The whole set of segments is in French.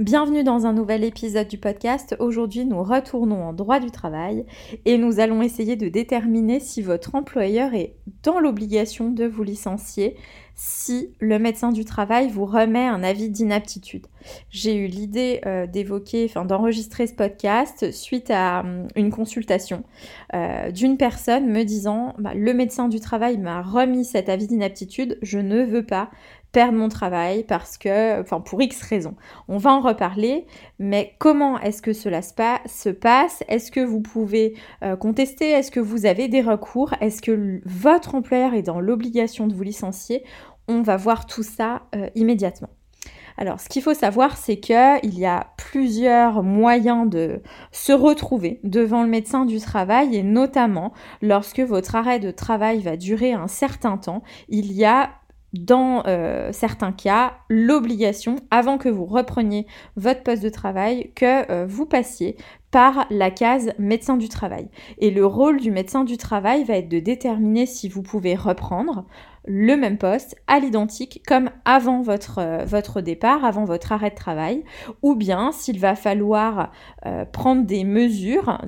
Bienvenue dans un nouvel épisode du podcast. Aujourd'hui, nous retournons en droit du travail et nous allons essayer de déterminer si votre employeur est dans l'obligation de vous licencier si le médecin du travail vous remet un avis d'inaptitude. J'ai eu l'idée euh, d'évoquer, enfin d'enregistrer ce podcast suite à hum, une consultation euh, d'une personne me disant bah, le médecin du travail m'a remis cet avis d'inaptitude, je ne veux pas perdre mon travail parce que, enfin pour X raisons. On va en reparler, mais comment est-ce que cela se passe? Est-ce que vous pouvez euh, contester? Est-ce que vous avez des recours? Est-ce que votre employeur est dans l'obligation de vous licencier? On va voir tout ça euh, immédiatement. Alors, ce qu'il faut savoir, c'est qu'il y a plusieurs moyens de se retrouver devant le médecin du travail et notamment lorsque votre arrêt de travail va durer un certain temps, il y a dans euh, certains cas, l'obligation, avant que vous repreniez votre poste de travail, que euh, vous passiez par la case médecin du travail. Et le rôle du médecin du travail va être de déterminer si vous pouvez reprendre le même poste à l'identique comme avant votre, euh, votre départ, avant votre arrêt de travail, ou bien s'il va falloir prendre des mesures,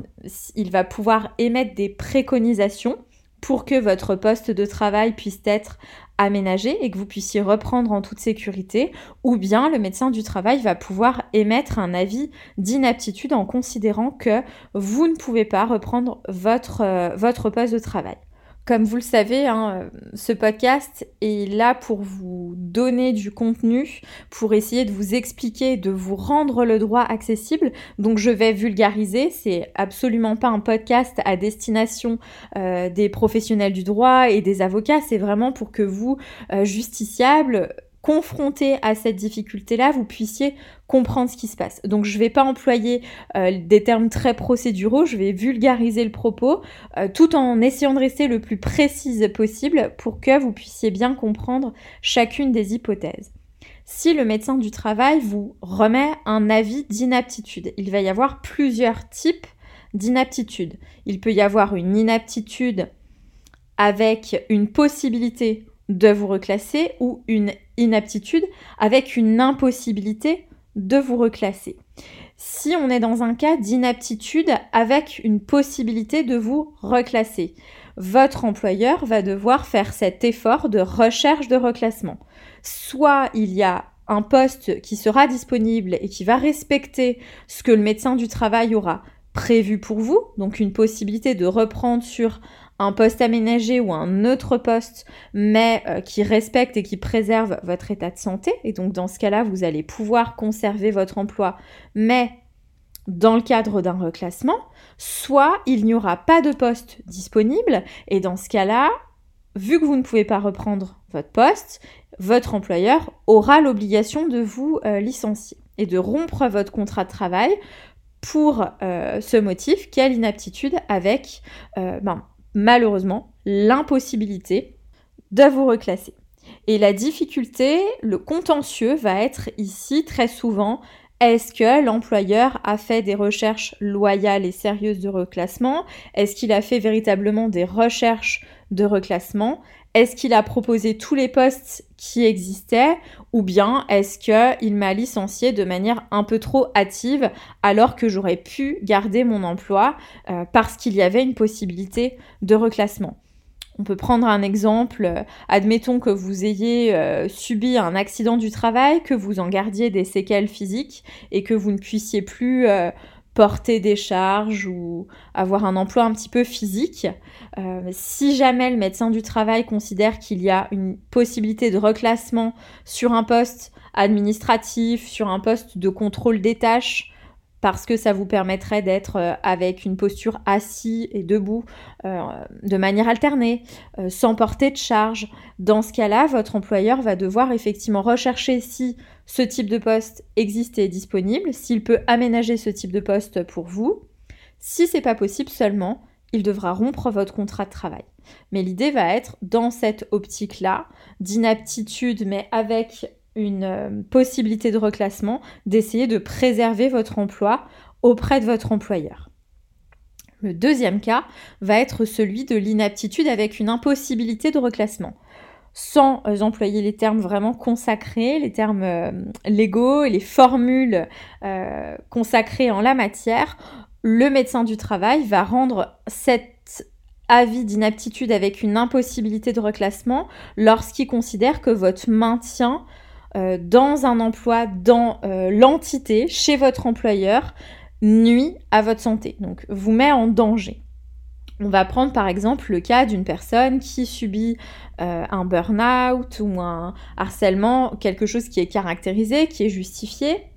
il va pouvoir émettre des préconisations pour que votre poste de travail puisse être aménagé et que vous puissiez reprendre en toute sécurité, ou bien le médecin du travail va pouvoir émettre un avis d'inaptitude en considérant que vous ne pouvez pas reprendre votre, euh, votre poste de travail. Comme vous le savez, hein, ce podcast est là pour vous donner du contenu, pour essayer de vous expliquer, de vous rendre le droit accessible. Donc je vais vulgariser, c'est absolument pas un podcast à destination euh, des professionnels du droit et des avocats, c'est vraiment pour que vous, euh, justiciables, confronté à cette difficulté-là, vous puissiez comprendre ce qui se passe. Donc je ne vais pas employer euh, des termes très procéduraux, je vais vulgariser le propos euh, tout en essayant de rester le plus précise possible pour que vous puissiez bien comprendre chacune des hypothèses. Si le médecin du travail vous remet un avis d'inaptitude, il va y avoir plusieurs types d'inaptitude. Il peut y avoir une inaptitude avec une possibilité de vous reclasser ou une inaptitude avec une impossibilité de vous reclasser. Si on est dans un cas d'inaptitude avec une possibilité de vous reclasser, votre employeur va devoir faire cet effort de recherche de reclassement. Soit il y a un poste qui sera disponible et qui va respecter ce que le médecin du travail aura prévu pour vous, donc une possibilité de reprendre sur un poste aménagé ou un autre poste, mais euh, qui respecte et qui préserve votre état de santé. Et donc dans ce cas-là, vous allez pouvoir conserver votre emploi, mais dans le cadre d'un reclassement, soit il n'y aura pas de poste disponible, et dans ce cas-là, vu que vous ne pouvez pas reprendre votre poste, votre employeur aura l'obligation de vous euh, licencier et de rompre votre contrat de travail pour euh, ce motif qui est l'inaptitude avec ben, malheureusement l'impossibilité de vous reclasser. Et la difficulté, le contentieux va être ici très souvent est-ce que l'employeur a fait des recherches loyales et sérieuses de reclassement? Est-ce qu'il a fait véritablement des recherches de reclassement? Est-ce qu'il a proposé tous les postes qui existaient Ou bien est-ce qu'il m'a licencié de manière un peu trop hâtive alors que j'aurais pu garder mon emploi euh, parce qu'il y avait une possibilité de reclassement? On peut prendre un exemple, admettons que vous ayez euh, subi un accident du travail, que vous en gardiez des séquelles physiques et que vous ne puissiez plus euh, porter des charges ou avoir un emploi un petit peu physique. Euh, si jamais le médecin du travail considère qu'il y a une possibilité de reclassement sur un poste administratif, sur un poste de contrôle des tâches, parce que ça vous permettrait d'être euh, avec une posture assis et debout euh, de manière alternée, euh, sans porter de charge. Dans ce cas-là, votre employeur va devoir effectivement rechercher si ce type de poste existe et est disponible, s'il peut aménager ce type de poste pour vous. Si c'est pas possible seulement, il devra rompre votre contrat de travail. Mais l'idée va être, dans cette optique-là, d'inaptitude, mais avec une euh, possibilité de reclassement, d'essayer de préserver votre emploi auprès de votre employeur. Le deuxième cas va être celui de l'inaptitude avec une impossibilité de reclassement. Sans euh, employer les termes vraiment consacrés, les termes euh, légaux les formules consacrées en la matière, le médecin du travail va rendre cet avis d'inaptitude avec une impossibilité de reclassement lorsqu'il considère que votre maintien euh, dans un emploi, dans euh, l'entité, chez votre employeur, nuit à votre santé, donc vous met en danger. On va prendre par exemple le cas d'une personne qui subit euh, un burn-out ou un harcèlement, quelque chose qui est caractérisé, qui est justifié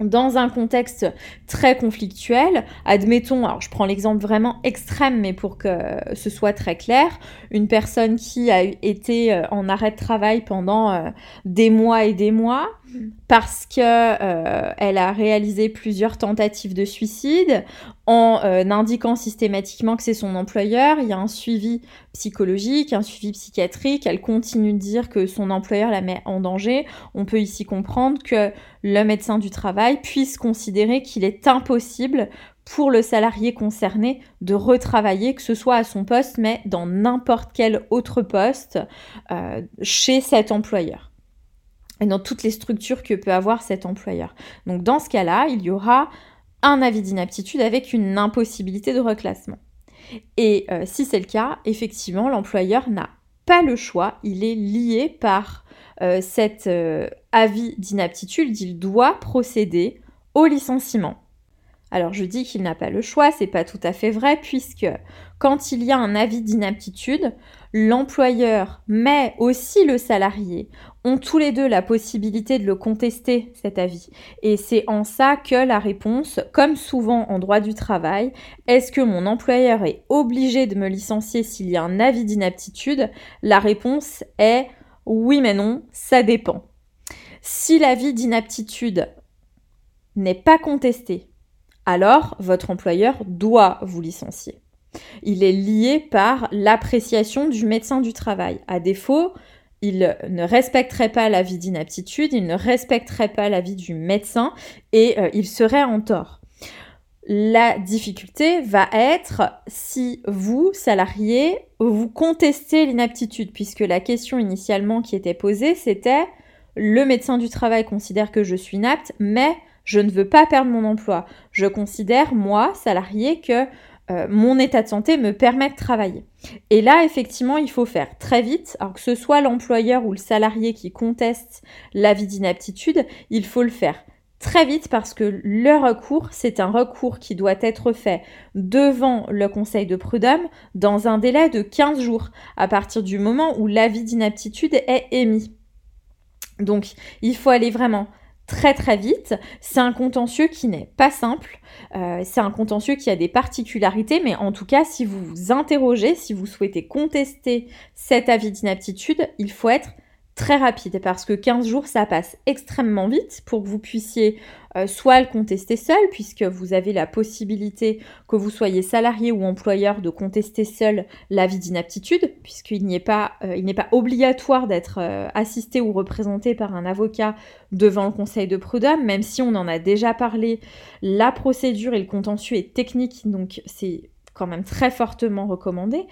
dans un contexte très conflictuel, admettons, alors je prends l'exemple vraiment extrême, mais pour que ce soit très clair, une personne qui a été euh, en arrêt de travail pendant euh, des mois et des mois, parce que euh, elle a réalisé plusieurs tentatives de suicide en euh, indiquant systématiquement que c'est son employeur. Il y a un suivi psychologique, un suivi psychiatrique. Elle continue de dire que son employeur la met en danger. On peut ici comprendre que le médecin du travail puisse considérer qu'il est impossible pour le salarié concerné de retravailler, que ce soit à son poste, mais dans n'importe quel autre poste euh, chez cet employeur et dans toutes les structures que peut avoir cet employeur. Donc dans ce cas-là, il y aura un avis d'inaptitude avec une impossibilité de reclassement. Et euh, si c'est le cas, effectivement, l'employeur n'a pas le choix, il est lié par euh, cet euh, avis d'inaptitude, il doit procéder au licenciement. Alors je dis qu'il n'a pas le choix, c'est pas tout à fait vrai puisque quand il y a un avis d'inaptitude, l'employeur mais aussi le salarié ont tous les deux la possibilité de le contester cet avis. Et c'est en ça que la réponse, comme souvent en droit du travail, est-ce que mon employeur est obligé de me licencier s'il y a un avis d'inaptitude? La réponse est oui mais non, ça dépend. Si l'avis d'inaptitude n'est pas contesté, alors votre employeur doit vous licencier. Il est lié par l'appréciation du médecin du travail. À défaut, il ne respecterait pas l'avis d'inaptitude, il ne respecterait pas l'avis du médecin et euh, il serait en tort. La difficulté va être si vous, salarié, vous contestez l'inaptitude, puisque la question initialement qui était posée, c'était le médecin du travail considère que je suis inapte, mais je ne veux pas perdre mon emploi. Je considère, moi, salarié, que euh, mon état de santé me permet de travailler. Et là, effectivement, il faut faire très vite, alors que ce soit l'employeur ou le salarié qui conteste l'avis d'inaptitude, il faut le faire très vite parce que le recours, c'est un recours qui doit être fait devant le conseil de prud'homme dans un délai de 15 jours à partir du moment où l'avis d'inaptitude est émis. Donc, il faut aller vraiment très très vite. C'est un contentieux qui n'est pas simple, euh, c'est un contentieux qui a des particularités, mais en tout cas, si vous vous interrogez, si vous souhaitez contester cet avis d'inaptitude, il faut être très rapide parce que 15 jours ça passe extrêmement vite pour que vous puissiez euh, soit le contester seul puisque vous avez la possibilité que vous soyez salarié ou employeur de contester seul l'avis d'inaptitude puisqu'il n'est pas euh, il n'est pas obligatoire d'être euh, assisté ou représenté par un avocat devant le conseil de prud'homme même si on en a déjà parlé. La procédure et le contentieux est technique donc c'est quand même très fortement recommandé.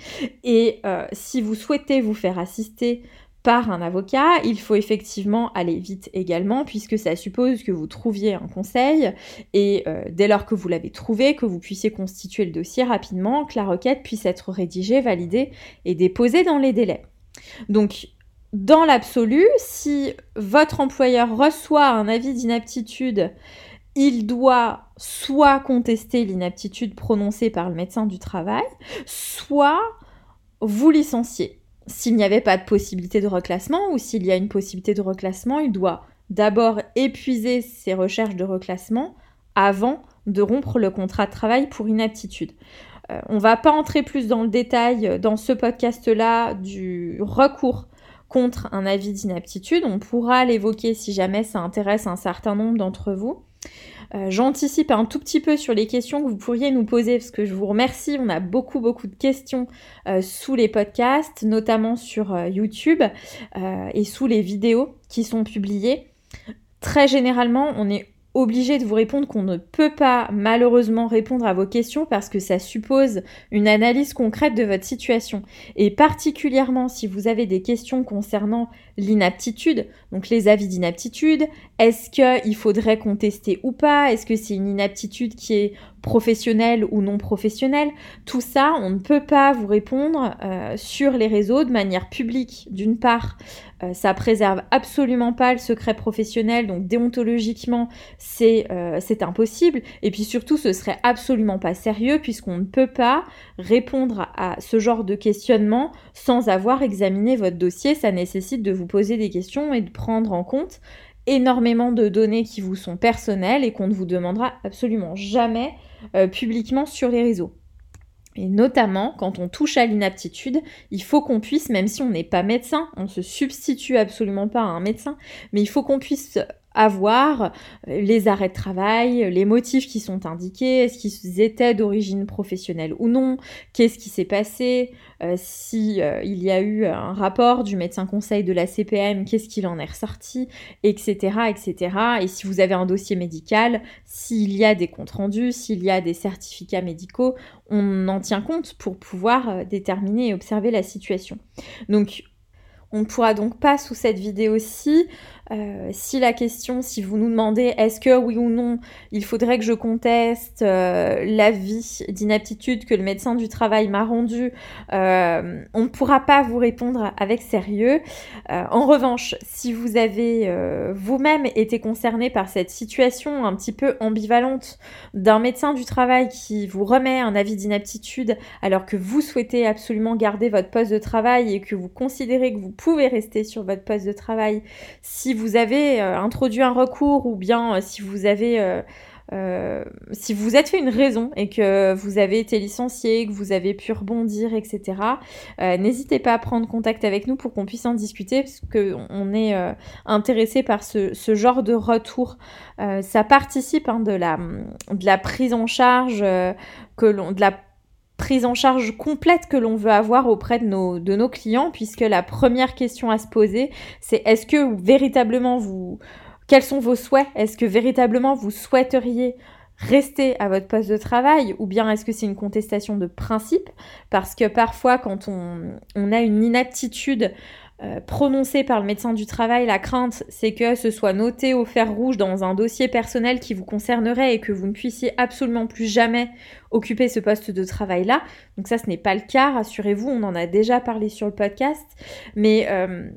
Et si vous souhaitez vous faire assister par un avocat, il faut effectivement aller vite également puisque ça suppose que vous trouviez un conseil et euh, dès lors que vous l'avez trouvé, que vous puissiez constituer le dossier rapidement, que la requête puisse être rédigée, validée et déposée dans les délais. Donc dans l'absolu, si votre employeur reçoit un avis d'inaptitude, il doit soit contester l'inaptitude prononcée par le médecin du travail, soit vous licencier s'il n'y avait pas de possibilité de reclassement ou s'il y a une possibilité de reclassement, il doit d'abord épuiser ses recherches de reclassement avant de rompre le contrat de travail pour inaptitude. Euh, on ne va pas entrer plus dans le détail dans ce podcast-là du recours contre un avis d'inaptitude. On pourra l'évoquer si jamais ça intéresse un certain nombre d'entre vous. Euh, j'anticipe un tout petit peu sur les questions que vous pourriez nous poser parce que je vous remercie. On a beaucoup, beaucoup de questions euh, sous les podcasts, notamment sur YouTube et sous les vidéos qui sont publiées. Très généralement, on est obligé de vous répondre qu'on ne peut pas malheureusement répondre à vos questions parce que ça suppose une analyse concrète de votre situation. Et particulièrement si vous avez des questions concernant l'inaptitude, donc les avis d'inaptitude, est-ce qu'il faudrait contester ou pas, est-ce que c'est une inaptitude qui est professionnelle ou non professionnelle, tout ça, on ne peut pas vous répondre euh, sur les réseaux de manière publique. D'une part, euh, ça préserve absolument pas le secret professionnel, donc déontologiquement, c'est euh, impossible. Et puis surtout, ce serait absolument pas sérieux puisqu'on ne peut pas répondre à ce genre de questionnement sans avoir examiné votre dossier. Ça nécessite de vous poser des questions et de prendre en compte énormément de données qui vous sont personnelles et qu'on ne vous demandera absolument jamais euh, publiquement sur les réseaux. Et notamment, quand on touche à l'inaptitude, il faut qu'on puisse, même si on n'est pas médecin, on se substitue absolument pas à un médecin, mais il faut qu'on puisse avoir euh, les arrêts de travail, les motifs qui sont indiqués, est-ce qu'ils étaient d'origine professionnelle ou non, qu'est-ce qui s'est passé, euh, si euh, il y a eu un rapport du médecin conseil de la CPM, qu'est-ce qu'il en est ressorti, etc., etc. Et si vous avez un dossier médical, s'il y a des comptes rendus, s'il y a des certificats médicaux, on en tient compte pour pouvoir déterminer et observer la situation. Donc on ne pourra donc pas sous cette vidéo-ci euh, si la question, si vous nous demandez est-ce que oui ou non il faudrait que je conteste euh, l'avis d'inaptitude que le médecin du travail m'a rendu, euh, on ne pourra pas vous répondre avec sérieux. en revanche, si vous avez vous-même été concerné par cette situation un petit peu ambivalente d'un médecin du travail qui vous remet un avis d'inaptitude alors que vous souhaitez absolument garder votre poste de travail et que vous considérez que vous pouvez rester sur votre poste de travail si vous avez euh, introduit un recours ou bien euh, si vous avez euh, si vous êtes fait une raison et que vous avez été licencié, que vous avez pu rebondir, etc., n'hésitez pas à prendre contact avec nous pour qu'on puisse en discuter parce qu'on est intéressé par ce, genre de retour. ça participe hein, de, la, de la prise en charge que l'on de la prise en charge complète que l'on veut avoir auprès de nos, clients, puisque la première question à se poser, c'est est-ce que véritablement vous... Quels sont vos souhaits? Est-ce que véritablement vous souhaiteriez rester à votre poste de travail? Ou bien est-ce que c'est une contestation de principe? Parce que parfois quand on a une inaptitude euh, prononcée par le médecin du travail, la crainte, c'est que ce soit noté au fer rouge dans un dossier personnel qui vous concernerait et que vous ne puissiez absolument plus jamais occuper ce poste de travail-là. Donc ça, ce n'est pas le cas, rassurez-vous, on en a déjà parlé sur le podcast. Mais euh,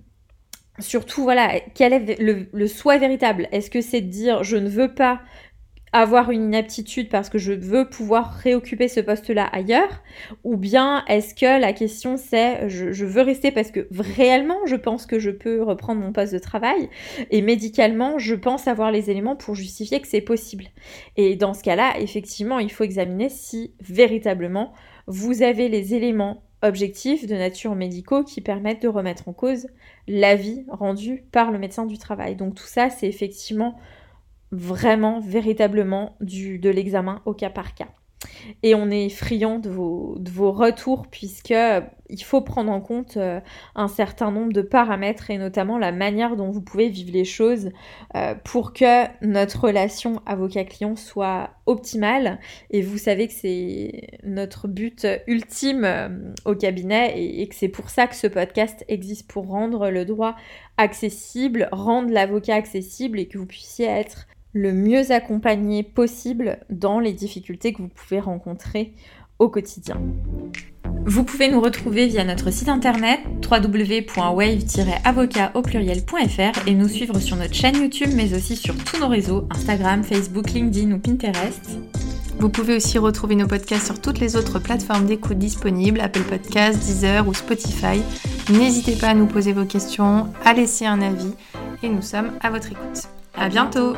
surtout, voilà, quel est le, le souhait véritable? Est-ce que c'est de dire je ne veux pas avoir une inaptitude parce que je veux pouvoir réoccuper ce poste-là ailleurs Ou bien est-ce que la question c'est je, veux rester parce que réellement je pense que je peux reprendre mon poste de travail et médicalement je pense avoir les éléments pour justifier que c'est possible. Et dans ce cas-là, effectivement, il faut examiner si véritablement vous avez les éléments objectifs de nature médicaux qui permettent de remettre en cause l'avis rendu par le médecin du travail. Donc tout ça, c'est effectivement vraiment, véritablement du, de l'examen au cas par cas. Et on est friand de vos, de vos retours puisque euh, il faut prendre en compte euh, un certain nombre de paramètres et notamment la manière dont vous pouvez vivre les choses euh, pour que notre relation avocat-client soit optimale. Et vous savez que c'est notre but ultime au cabinet et, et que c'est pour ça que ce podcast existe pour rendre le droit accessible, rendre l'avocat accessible et que vous puissiez être le mieux accompagné possible dans les difficultés que vous pouvez rencontrer au quotidien. Vous pouvez nous retrouver via notre site internet www.wave-avocat au pluriel.fr et nous suivre sur notre chaîne YouTube mais aussi sur tous nos réseaux Instagram, Facebook, LinkedIn ou Pinterest. Vous pouvez aussi retrouver nos podcasts sur toutes les autres plateformes d'écoute disponibles, Apple Podcasts, Deezer ou Spotify. N'hésitez pas à nous poser vos questions, à laisser un avis et nous sommes à votre écoute. À bientôt!